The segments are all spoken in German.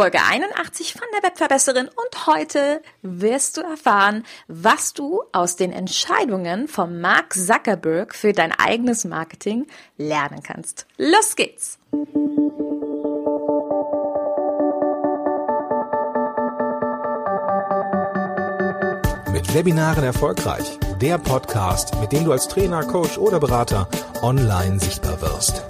Folge 81 von der Webverbesserin und heute wirst du erfahren, was du aus den Entscheidungen von Mark Zuckerberg für dein eigenes Marketing lernen kannst. Los geht's! Mit Webinaren erfolgreich. Der Podcast, mit dem du als Trainer, Coach oder Berater online sichtbar wirst.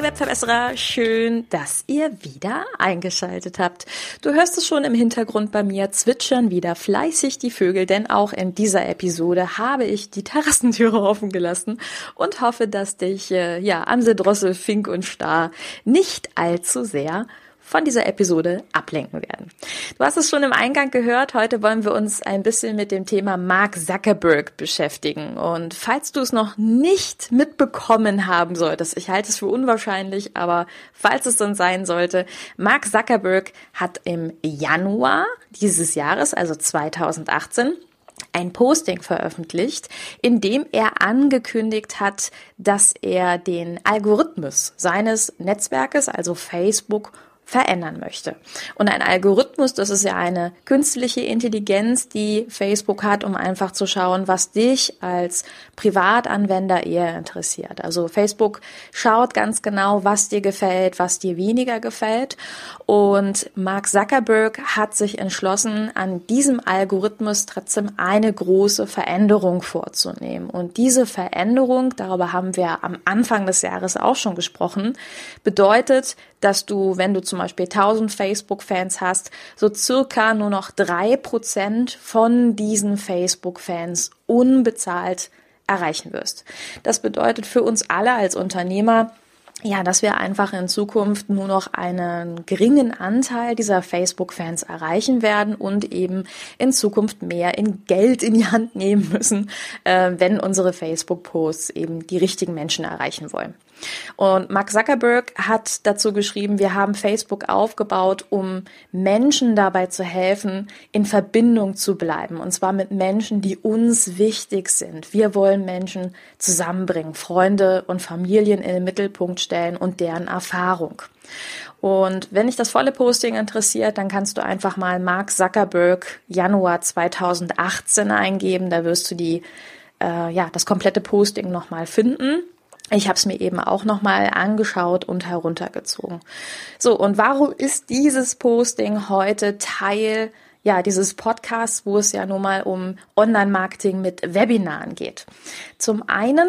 Liebe Webverbesserer, schön, dass ihr wieder eingeschaltet habt. Du hörst es schon im Hintergrund bei mir zwitschern wieder fleißig die Vögel, denn auch in dieser Episode habe ich die Terrassentüre offen gelassen und hoffe, dass dich äh, ja Amse Drossel, Fink und Star nicht allzu sehr von dieser Episode ablenken werden. Du hast es schon im Eingang gehört, heute wollen wir uns ein bisschen mit dem Thema Mark Zuckerberg beschäftigen. Und falls du es noch nicht mitbekommen haben solltest, ich halte es für unwahrscheinlich, aber falls es dann sein sollte, Mark Zuckerberg hat im Januar dieses Jahres, also 2018, ein Posting veröffentlicht, in dem er angekündigt hat, dass er den Algorithmus seines Netzwerkes, also Facebook, verändern möchte. Und ein Algorithmus, das ist ja eine künstliche Intelligenz, die Facebook hat, um einfach zu schauen, was dich als Privatanwender eher interessiert. Also Facebook schaut ganz genau, was dir gefällt, was dir weniger gefällt. Und Mark Zuckerberg hat sich entschlossen, an diesem Algorithmus trotzdem eine große Veränderung vorzunehmen. Und diese Veränderung, darüber haben wir am Anfang des Jahres auch schon gesprochen, bedeutet, dass du, wenn du zum Beispiel 1000 Facebook-Fans hast, so circa nur noch drei Prozent von diesen Facebook-Fans unbezahlt erreichen wirst. Das bedeutet für uns alle als Unternehmer, ja, dass wir einfach in Zukunft nur noch einen geringen Anteil dieser Facebook-Fans erreichen werden und eben in Zukunft mehr in Geld in die Hand nehmen müssen, äh, wenn unsere Facebook-Posts eben die richtigen Menschen erreichen wollen. Und Mark Zuckerberg hat dazu geschrieben, wir haben Facebook aufgebaut, um Menschen dabei zu helfen, in Verbindung zu bleiben. Und zwar mit Menschen, die uns wichtig sind. Wir wollen Menschen zusammenbringen, Freunde und Familien in den Mittelpunkt stellen und deren Erfahrung. Und wenn dich das volle Posting interessiert, dann kannst du einfach mal Mark Zuckerberg Januar 2018 eingeben. Da wirst du die, äh, ja, das komplette Posting nochmal finden. Ich habe es mir eben auch nochmal angeschaut und heruntergezogen. So, und warum ist dieses Posting heute Teil ja, dieses Podcasts, wo es ja nun mal um Online-Marketing mit Webinaren geht? Zum einen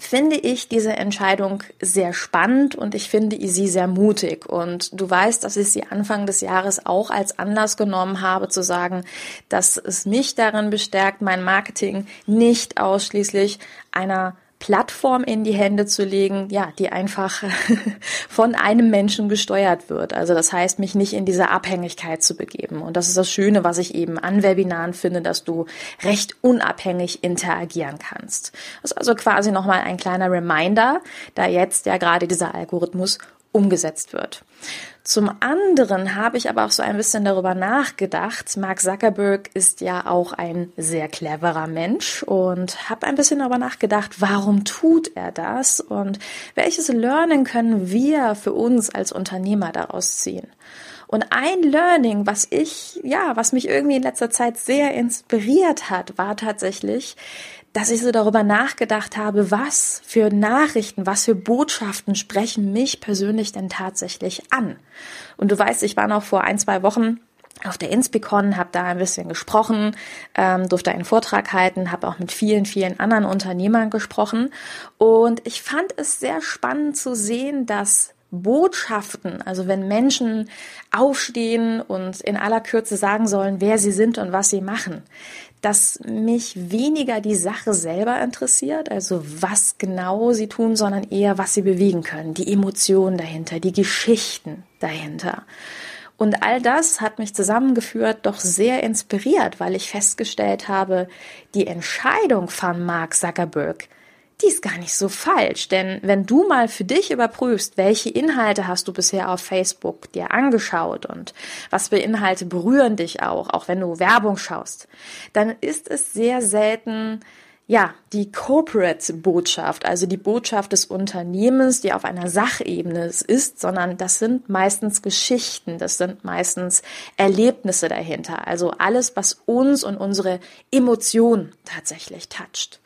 finde ich diese Entscheidung sehr spannend und ich finde sie sehr mutig. Und du weißt, dass ich sie Anfang des Jahres auch als Anlass genommen habe, zu sagen, dass es mich darin bestärkt, mein Marketing nicht ausschließlich einer Plattform in die Hände zu legen, ja, die einfach von einem Menschen gesteuert wird. Also das heißt, mich nicht in diese Abhängigkeit zu begeben. Und das ist das Schöne, was ich eben an Webinaren finde, dass du recht unabhängig interagieren kannst. Das ist also quasi nochmal ein kleiner Reminder, da jetzt ja gerade dieser Algorithmus umgesetzt wird. Zum anderen habe ich aber auch so ein bisschen darüber nachgedacht. Mark Zuckerberg ist ja auch ein sehr cleverer Mensch und habe ein bisschen darüber nachgedacht, warum tut er das und welches Learning können wir für uns als Unternehmer daraus ziehen. Und ein Learning, was ich, ja, was mich irgendwie in letzter Zeit sehr inspiriert hat, war tatsächlich, dass ich so darüber nachgedacht habe, was für Nachrichten, was für Botschaften sprechen mich persönlich denn tatsächlich an. Und du weißt, ich war noch vor ein, zwei Wochen auf der Inspicon, habe da ein bisschen gesprochen, ähm, durfte einen Vortrag halten, habe auch mit vielen, vielen anderen Unternehmern gesprochen. Und ich fand es sehr spannend zu sehen, dass Botschaften, also wenn Menschen aufstehen und in aller Kürze sagen sollen, wer sie sind und was sie machen, dass mich weniger die Sache selber interessiert, also was genau sie tun, sondern eher, was sie bewegen können, die Emotionen dahinter, die Geschichten dahinter. Und all das hat mich zusammengeführt, doch sehr inspiriert, weil ich festgestellt habe, die Entscheidung von Mark Zuckerberg, die ist gar nicht so falsch. Denn wenn du mal für dich überprüfst, welche Inhalte hast du bisher auf Facebook dir angeschaut und was für Inhalte berühren dich auch, auch wenn du Werbung schaust, dann ist es sehr selten ja, die Corporate-Botschaft, also die Botschaft des Unternehmens, die auf einer Sachebene ist, sondern das sind meistens Geschichten, das sind meistens Erlebnisse dahinter. Also alles, was uns und unsere Emotionen tatsächlich toucht.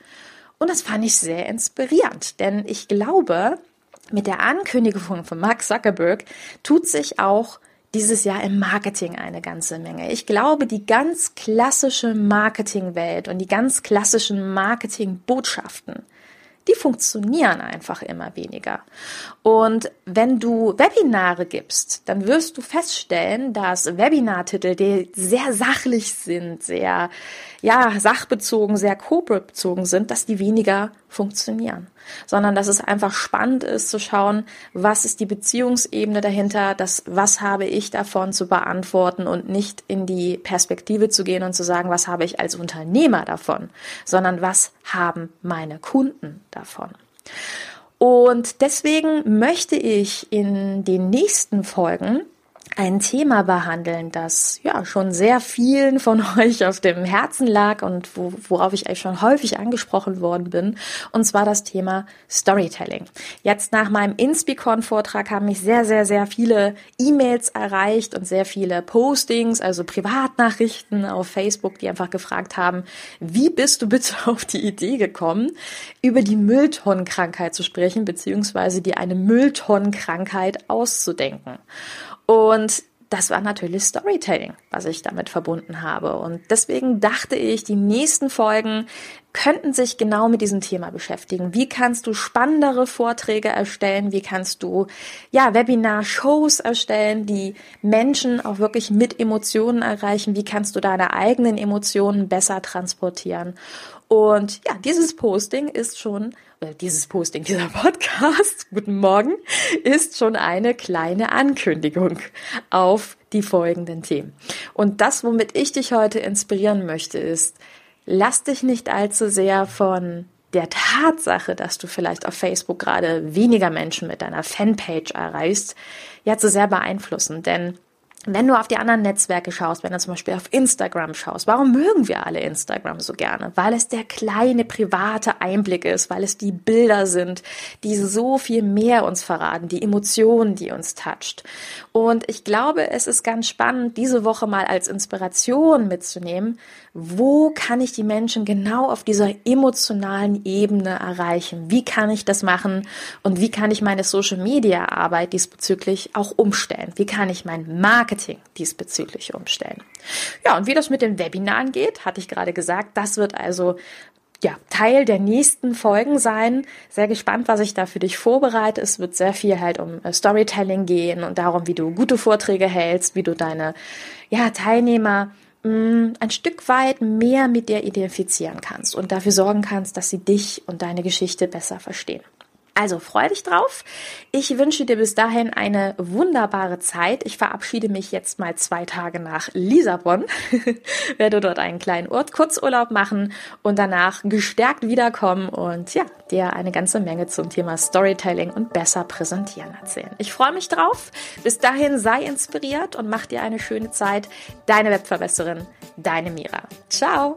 Und das fand ich sehr inspirierend, denn ich glaube, mit der Ankündigung von Mark Zuckerberg tut sich auch dieses Jahr im Marketing eine ganze Menge. Ich glaube, die ganz klassische Marketingwelt und die ganz klassischen Marketingbotschaften, die funktionieren einfach immer weniger. Und wenn du Webinare gibst, dann wirst du feststellen, dass Webinartitel, die sehr sachlich sind, sehr ja, sachbezogen, sehr corporate bezogen sind, dass die weniger funktionieren. Sondern dass es einfach spannend ist zu schauen, was ist die Beziehungsebene dahinter, das, was habe ich davon zu beantworten und nicht in die Perspektive zu gehen und zu sagen, was habe ich als Unternehmer davon, sondern was haben meine Kunden davon. Und deswegen möchte ich in den nächsten Folgen ein Thema behandeln, das ja schon sehr vielen von euch auf dem Herzen lag und wo, worauf ich eigentlich schon häufig angesprochen worden bin, und zwar das Thema Storytelling. Jetzt nach meinem Inspicon-Vortrag haben mich sehr, sehr, sehr viele E-Mails erreicht und sehr viele Postings, also Privatnachrichten auf Facebook, die einfach gefragt haben, wie bist du bitte auf die Idee gekommen, über die Mülltonnenkrankheit zu sprechen, beziehungsweise dir eine Mülltonnenkrankheit auszudenken. Und das war natürlich Storytelling, was ich damit verbunden habe. Und deswegen dachte ich, die nächsten Folgen könnten sich genau mit diesem Thema beschäftigen. Wie kannst du spannendere Vorträge erstellen? Wie kannst du, ja, Webinar-Shows erstellen, die Menschen auch wirklich mit Emotionen erreichen? Wie kannst du deine eigenen Emotionen besser transportieren? Und ja, dieses Posting ist schon, äh, dieses Posting, dieser Podcast, guten Morgen, ist schon eine kleine Ankündigung auf die folgenden Themen. Und das, womit ich dich heute inspirieren möchte, ist, lass dich nicht allzu sehr von der Tatsache, dass du vielleicht auf Facebook gerade weniger Menschen mit deiner Fanpage erreichst, ja zu sehr beeinflussen. Denn wenn du auf die anderen Netzwerke schaust, wenn du zum Beispiel auf Instagram schaust, warum mögen wir alle Instagram so gerne? Weil es der kleine private Einblick ist, weil es die Bilder sind, die so viel mehr uns verraten, die Emotionen, die uns toucht. Und ich glaube, es ist ganz spannend, diese Woche mal als Inspiration mitzunehmen, wo kann ich die Menschen genau auf dieser emotionalen Ebene erreichen? Wie kann ich das machen? Und wie kann ich meine Social Media Arbeit diesbezüglich auch umstellen? Wie kann ich mein Marketing diesbezüglich umstellen? Ja, und wie das mit den Webinaren geht, hatte ich gerade gesagt, das wird also ja, Teil der nächsten Folgen sein. Sehr gespannt, was ich da für dich vorbereite. Es wird sehr viel halt um äh, Storytelling gehen und darum, wie du gute Vorträge hältst, wie du deine ja, Teilnehmer Mm, ein Stück weit mehr mit dir identifizieren kannst und dafür sorgen kannst, dass sie dich und deine Geschichte besser verstehen. Also freu dich drauf. Ich wünsche dir bis dahin eine wunderbare Zeit. Ich verabschiede mich jetzt mal zwei Tage nach Lissabon, werde dort einen kleinen Ort Kurzurlaub machen und danach gestärkt wiederkommen und ja, dir eine ganze Menge zum Thema Storytelling und besser präsentieren erzählen. Ich freue mich drauf. Bis dahin sei inspiriert und mach dir eine schöne Zeit. Deine Webverbesserin, deine Mira. Ciao.